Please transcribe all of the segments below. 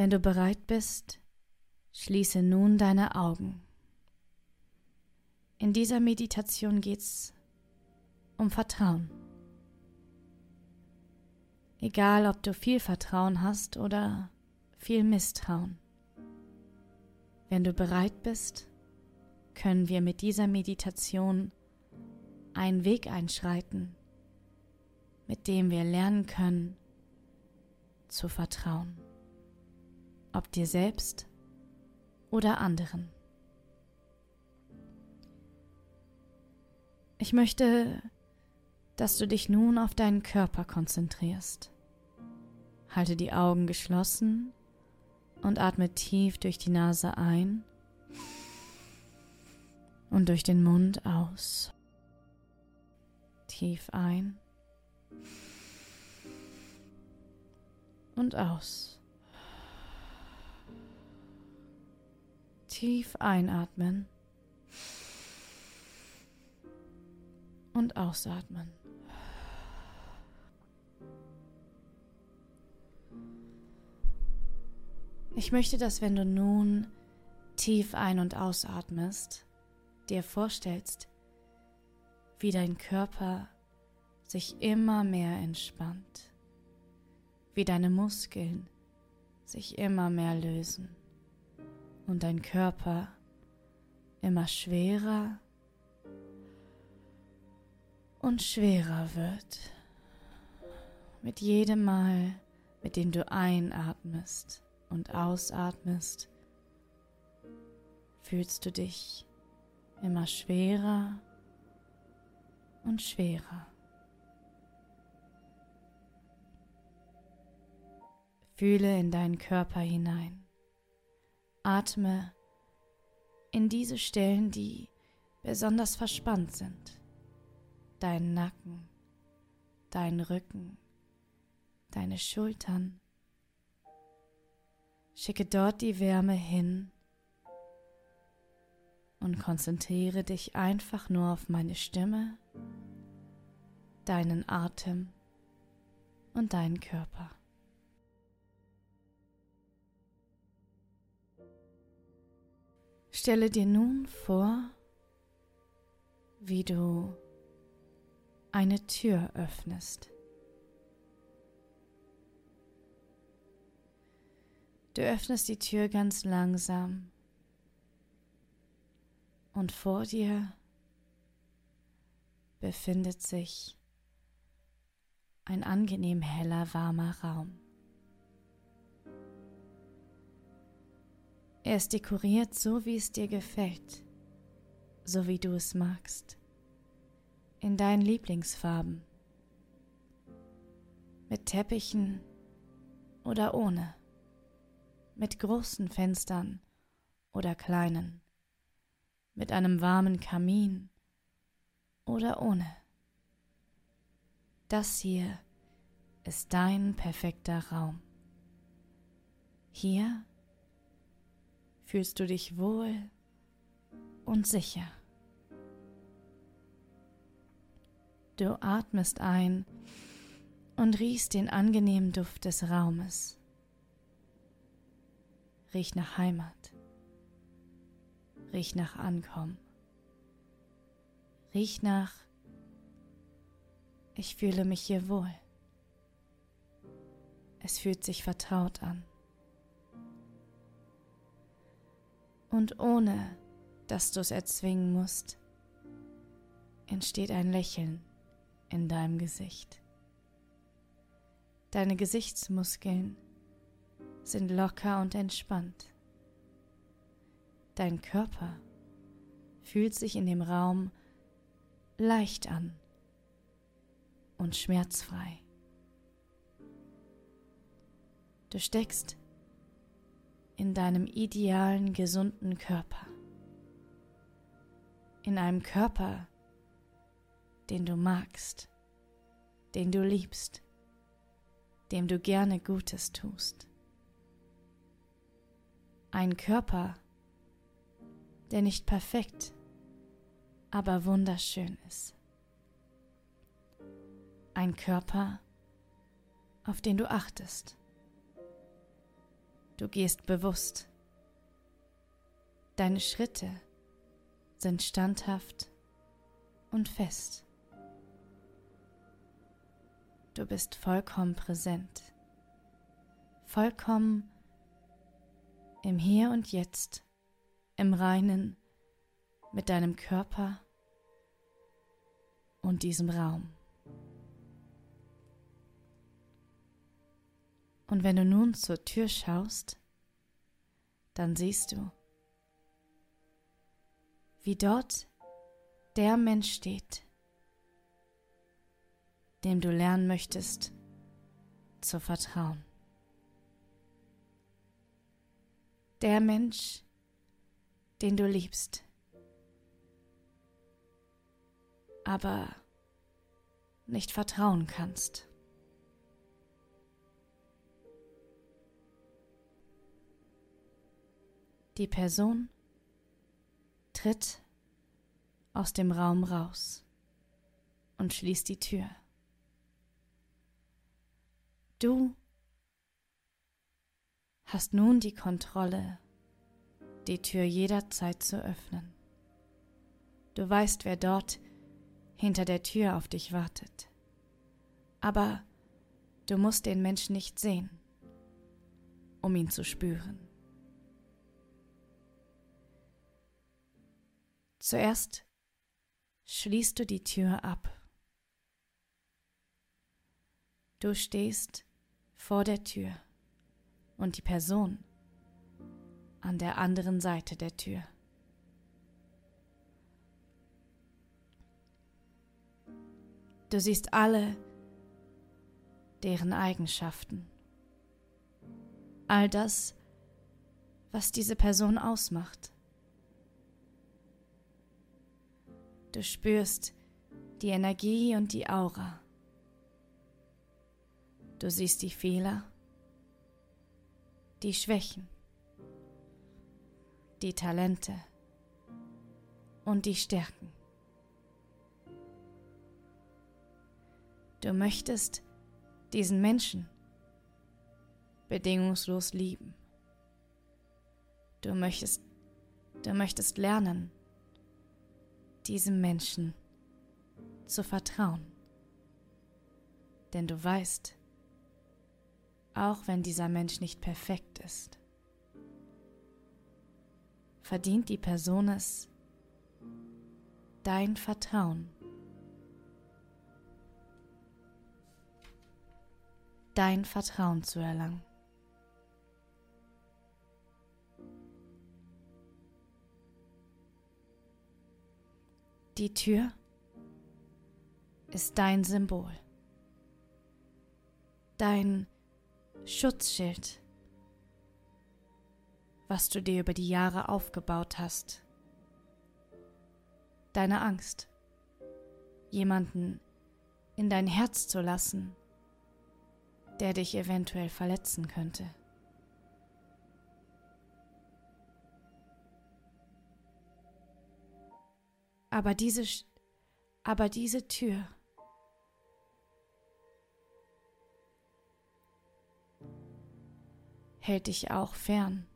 Wenn du bereit bist, schließe nun deine Augen. In dieser Meditation geht's um Vertrauen. Egal, ob du viel Vertrauen hast oder viel Misstrauen. Wenn du bereit bist, können wir mit dieser Meditation einen Weg einschreiten, mit dem wir lernen können zu vertrauen, ob dir selbst oder anderen. Ich möchte, dass du dich nun auf deinen Körper konzentrierst. Halte die Augen geschlossen und atme tief durch die Nase ein und durch den Mund aus. Tief ein und aus. Tief einatmen und ausatmen. Ich möchte, dass wenn du nun tief ein- und ausatmest, dir vorstellst, wie dein Körper sich immer mehr entspannt, wie deine Muskeln sich immer mehr lösen und dein Körper immer schwerer und schwerer wird. Mit jedem Mal, mit dem du einatmest und ausatmest, fühlst du dich immer schwerer und schwerer. Fühle in deinen Körper hinein. Atme in diese Stellen, die besonders verspannt sind. Deinen Nacken, deinen Rücken, deine Schultern. Schicke dort die Wärme hin und konzentriere dich einfach nur auf meine Stimme, deinen Atem und deinen Körper. Stelle dir nun vor, wie du eine Tür öffnest. Du öffnest die Tür ganz langsam und vor dir befindet sich ein angenehm heller, warmer Raum. Er ist dekoriert so, wie es dir gefällt, so wie du es magst, in deinen Lieblingsfarben, mit Teppichen oder ohne, mit großen Fenstern oder kleinen mit einem warmen Kamin oder ohne. Das hier ist dein perfekter Raum. Hier fühlst du dich wohl und sicher. Du atmest ein und riechst den angenehmen Duft des Raumes. Riech nach Heimat. Riech nach Ankommen. Riech nach, ich fühle mich hier wohl. Es fühlt sich vertraut an. Und ohne dass du es erzwingen musst, entsteht ein Lächeln in deinem Gesicht. Deine Gesichtsmuskeln sind locker und entspannt. Dein Körper fühlt sich in dem Raum leicht an und schmerzfrei. Du steckst in deinem idealen, gesunden Körper. In einem Körper, den du magst, den du liebst, dem du gerne Gutes tust. Ein Körper, der nicht perfekt, aber wunderschön ist. Ein Körper, auf den du achtest. Du gehst bewusst. Deine Schritte sind standhaft und fest. Du bist vollkommen präsent, vollkommen im Hier und Jetzt, im Reinen mit deinem Körper und diesem Raum. Und wenn du nun zur Tür schaust, dann siehst du, wie dort der Mensch steht, dem du lernen möchtest zu vertrauen. Der Mensch, den du liebst, aber nicht vertrauen kannst. Die Person tritt aus dem Raum raus und schließt die Tür. Du hast nun die Kontrolle, die Tür jederzeit zu öffnen. Du weißt, wer dort hinter der Tür auf dich wartet. Aber du musst den Menschen nicht sehen, um ihn zu spüren. Zuerst schließt du die Tür ab. Du stehst vor der Tür und die Person an der anderen Seite der Tür. Du siehst alle deren Eigenschaften, all das, was diese Person ausmacht. Du spürst die Energie und die Aura. Du siehst die Fehler, die Schwächen, die Talente und die Stärken. Du möchtest diesen Menschen bedingungslos lieben. Du möchtest, du möchtest lernen, diesem Menschen zu vertrauen. Denn du weißt, auch wenn dieser Mensch nicht perfekt ist, verdient die Person es, dein Vertrauen, dein Vertrauen zu erlangen. Die Tür ist dein Symbol, dein Schutzschild, was du dir über die Jahre aufgebaut hast, deine Angst, jemanden in dein Herz zu lassen, der dich eventuell verletzen könnte. Aber diese, aber diese Tür hält dich auch fern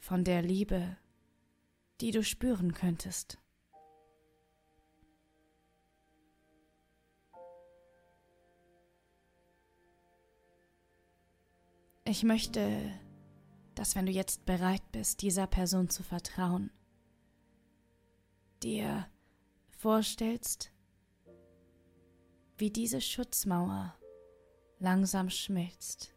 von der Liebe, die du spüren könntest. Ich möchte, dass wenn du jetzt bereit bist, dieser Person zu vertrauen, dir vorstellst, wie diese Schutzmauer langsam schmilzt.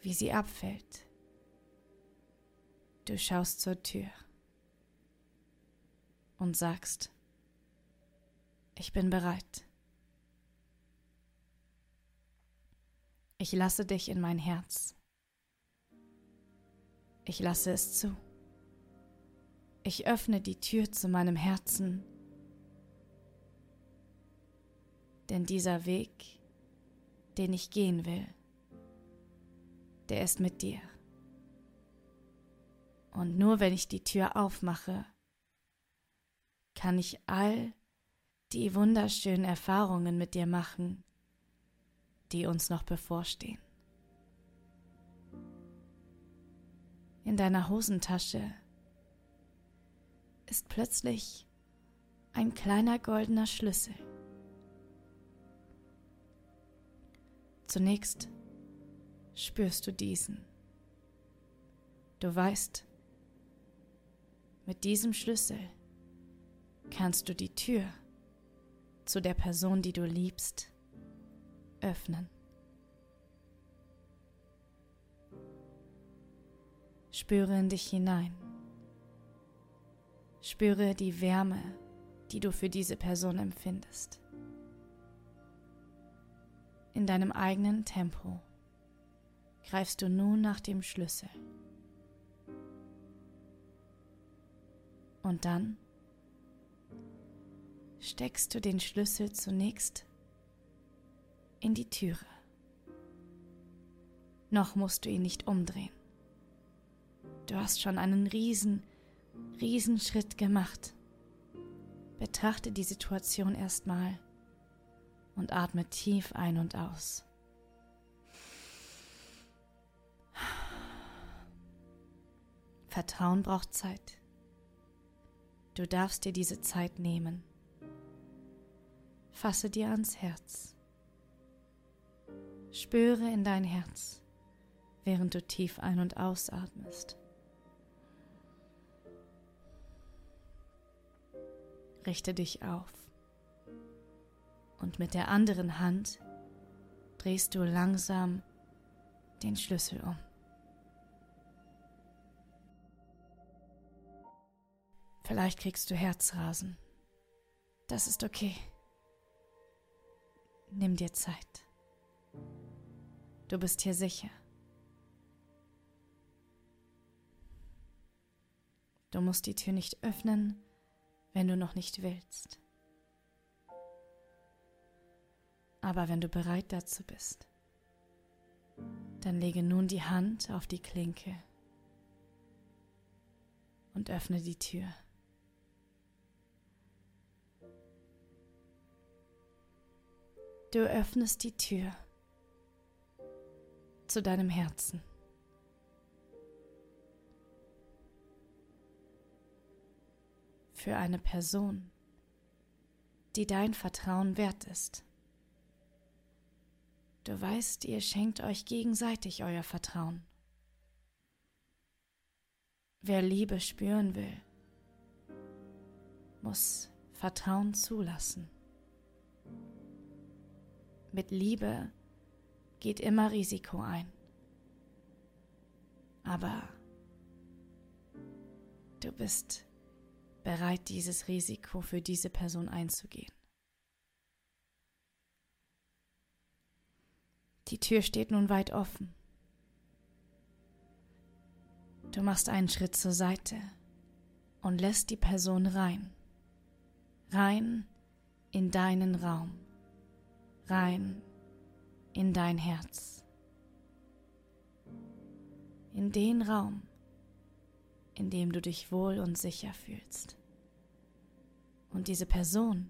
Wie sie abfällt. Du schaust zur Tür und sagst, ich bin bereit. Ich lasse dich in mein Herz. Ich lasse es zu. Ich öffne die Tür zu meinem Herzen, denn dieser Weg, den ich gehen will, der ist mit dir. Und nur wenn ich die Tür aufmache, kann ich all die wunderschönen Erfahrungen mit dir machen, die uns noch bevorstehen. In deiner Hosentasche ist plötzlich ein kleiner goldener Schlüssel. Zunächst spürst du diesen. Du weißt, mit diesem Schlüssel kannst du die Tür zu der Person, die du liebst, öffnen. Spüre in dich hinein. Spüre die Wärme, die du für diese Person empfindest. In deinem eigenen Tempo greifst du nun nach dem Schlüssel. Und dann steckst du den Schlüssel zunächst in die Türe. Noch musst du ihn nicht umdrehen. Du hast schon einen riesen, riesen Schritt gemacht. Betrachte die Situation erstmal und atme tief ein und aus. Vertrauen braucht Zeit. Du darfst dir diese Zeit nehmen. Fasse dir ans Herz. Spüre in dein Herz, während du tief ein- und ausatmest. Richte dich auf und mit der anderen Hand drehst du langsam den Schlüssel um. Vielleicht kriegst du Herzrasen. Das ist okay. Nimm dir Zeit. Du bist hier sicher. Du musst die Tür nicht öffnen, wenn du noch nicht willst. Aber wenn du bereit dazu bist, dann lege nun die Hand auf die Klinke und öffne die Tür. Du öffnest die Tür zu deinem Herzen. Für eine Person, die dein Vertrauen wert ist. Du weißt, ihr schenkt euch gegenseitig euer Vertrauen. Wer Liebe spüren will, muss Vertrauen zulassen. Mit Liebe geht immer Risiko ein. Aber du bist bereit, dieses Risiko für diese Person einzugehen. Die Tür steht nun weit offen. Du machst einen Schritt zur Seite und lässt die Person rein. Rein in deinen Raum rein in dein Herz, in den Raum, in dem du dich wohl und sicher fühlst. Und diese Person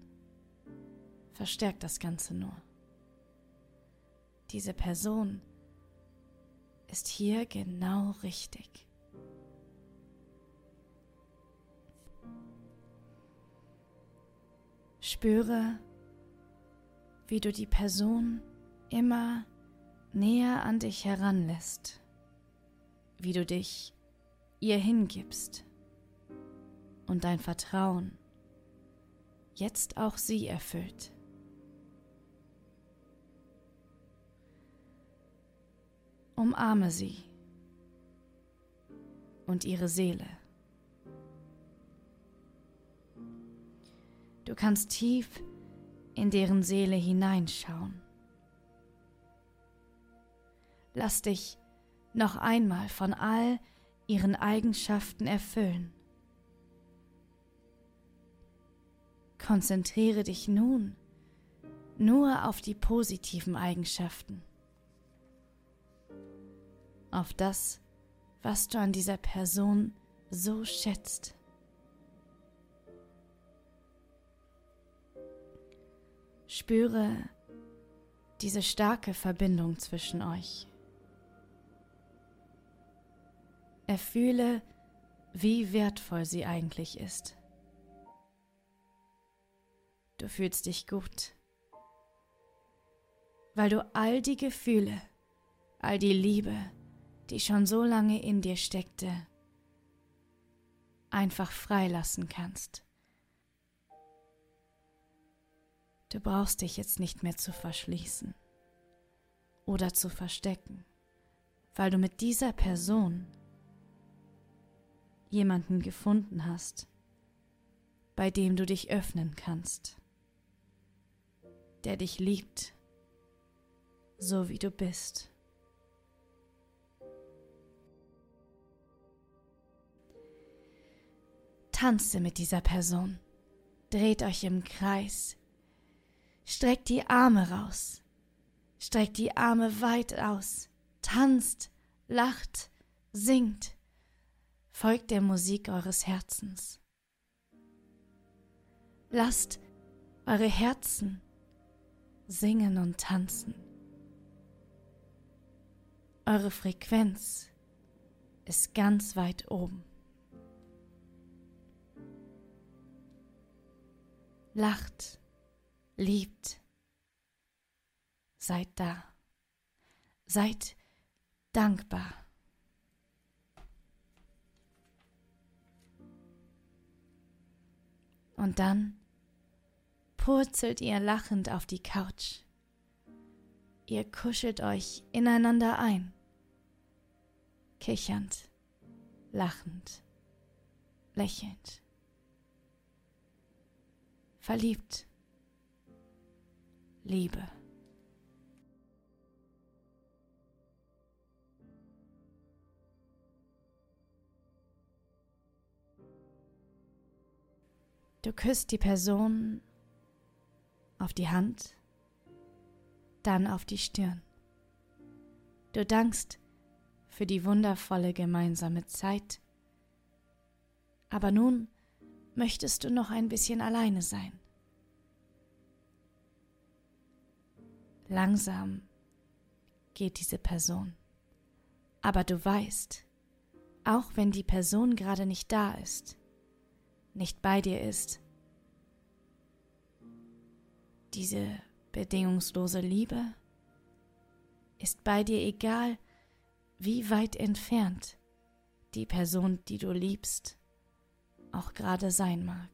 verstärkt das Ganze nur. Diese Person ist hier genau richtig. Spüre, wie du die Person immer näher an dich heranlässt, wie du dich ihr hingibst und dein Vertrauen jetzt auch sie erfüllt. Umarme sie und ihre Seele. Du kannst tief in deren Seele hineinschauen. Lass dich noch einmal von all ihren Eigenschaften erfüllen. Konzentriere dich nun nur auf die positiven Eigenschaften, auf das, was du an dieser Person so schätzt. Spüre diese starke Verbindung zwischen euch. Erfühle, wie wertvoll sie eigentlich ist. Du fühlst dich gut, weil du all die Gefühle, all die Liebe, die schon so lange in dir steckte, einfach freilassen kannst. Du brauchst dich jetzt nicht mehr zu verschließen oder zu verstecken, weil du mit dieser Person jemanden gefunden hast, bei dem du dich öffnen kannst, der dich liebt, so wie du bist. Tanze mit dieser Person, dreht euch im Kreis, streckt die Arme raus, streckt die Arme weit aus, tanzt, lacht, singt folgt der Musik eures Herzens. Lasst eure Herzen singen und tanzen. Eure Frequenz ist ganz weit oben. Lacht, liebt, seid da, seid dankbar. Und dann purzelt ihr lachend auf die Couch. Ihr kuschelt euch ineinander ein, kichernd, lachend, lächelnd, verliebt, Liebe. Du küsst die Person auf die Hand, dann auf die Stirn. Du dankst für die wundervolle gemeinsame Zeit, aber nun möchtest du noch ein bisschen alleine sein. Langsam geht diese Person, aber du weißt, auch wenn die Person gerade nicht da ist, nicht bei dir ist. Diese bedingungslose Liebe ist bei dir egal, wie weit entfernt die Person, die du liebst, auch gerade sein mag.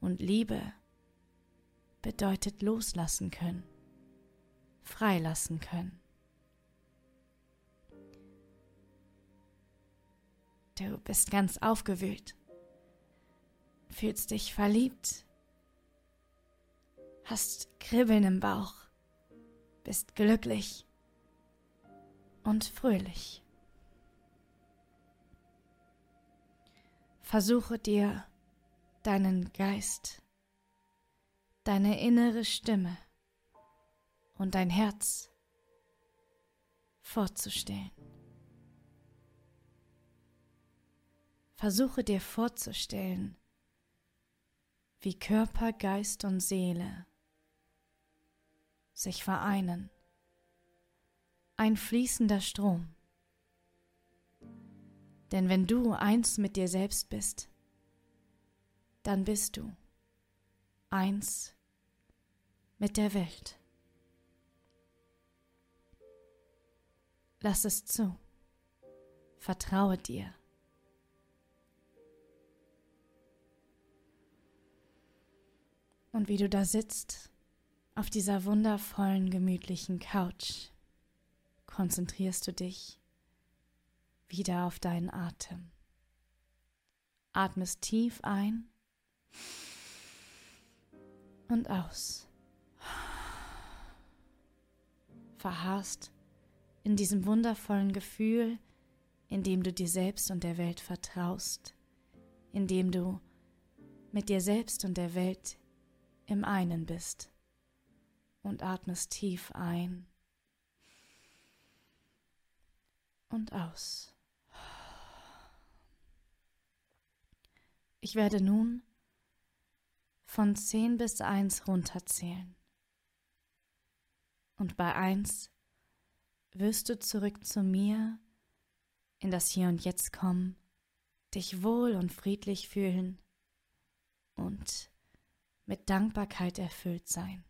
Und Liebe bedeutet loslassen können, freilassen können. Du bist ganz aufgewühlt, fühlst dich verliebt, hast Kribbeln im Bauch, bist glücklich und fröhlich. Versuche dir deinen Geist, deine innere Stimme und dein Herz vorzustellen. Versuche dir vorzustellen, wie Körper, Geist und Seele sich vereinen. Ein fließender Strom. Denn wenn du eins mit dir selbst bist, dann bist du eins mit der Welt. Lass es zu. Vertraue dir. Und wie du da sitzt, auf dieser wundervollen, gemütlichen Couch, konzentrierst du dich wieder auf deinen Atem. Atmest tief ein und aus. Verharrst in diesem wundervollen Gefühl, in dem du dir selbst und der Welt vertraust, in dem du mit dir selbst und der Welt im einen bist und atmest tief ein und aus. Ich werde nun von 10 bis 1 runterzählen. Und bei eins wirst du zurück zu mir in das Hier und Jetzt kommen, dich wohl und friedlich fühlen und mit Dankbarkeit erfüllt sein.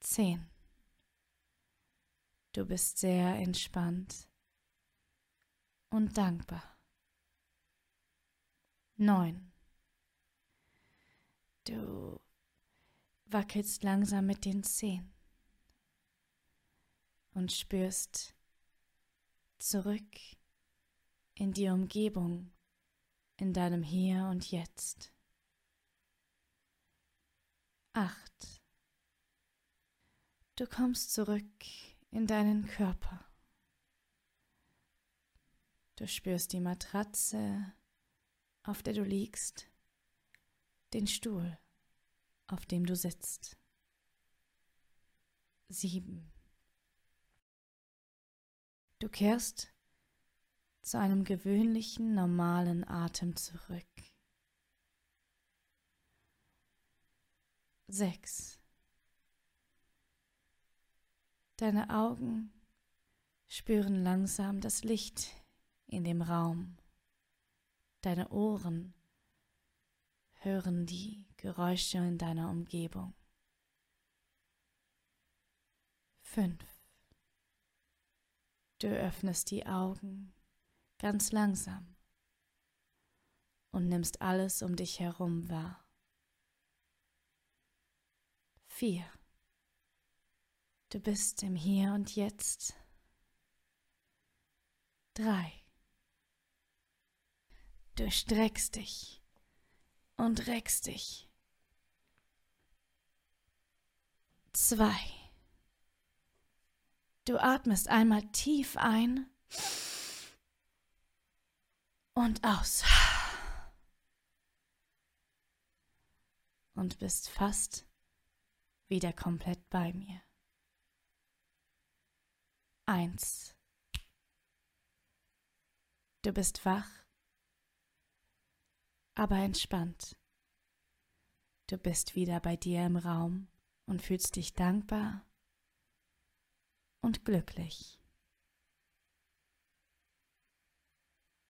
10. Du bist sehr entspannt und dankbar. 9. Du wackelst langsam mit den Zehen und spürst zurück in die Umgebung, in deinem Hier und Jetzt. 8. Du kommst zurück in deinen Körper. Du spürst die Matratze, auf der du liegst, den Stuhl, auf dem du sitzt. 7. Du kehrst zu einem gewöhnlichen, normalen Atem zurück. 6. Deine Augen spüren langsam das Licht in dem Raum. Deine Ohren hören die Geräusche in deiner Umgebung. 5. Du öffnest die Augen ganz langsam und nimmst alles um dich herum wahr. 4. Du bist im Hier und Jetzt. 3. Du streckst dich und reckst dich. 2. Du atmest einmal tief ein und aus. Und bist fast wieder komplett bei mir. Eins. Du bist wach, aber entspannt. Du bist wieder bei dir im Raum und fühlst dich dankbar und glücklich.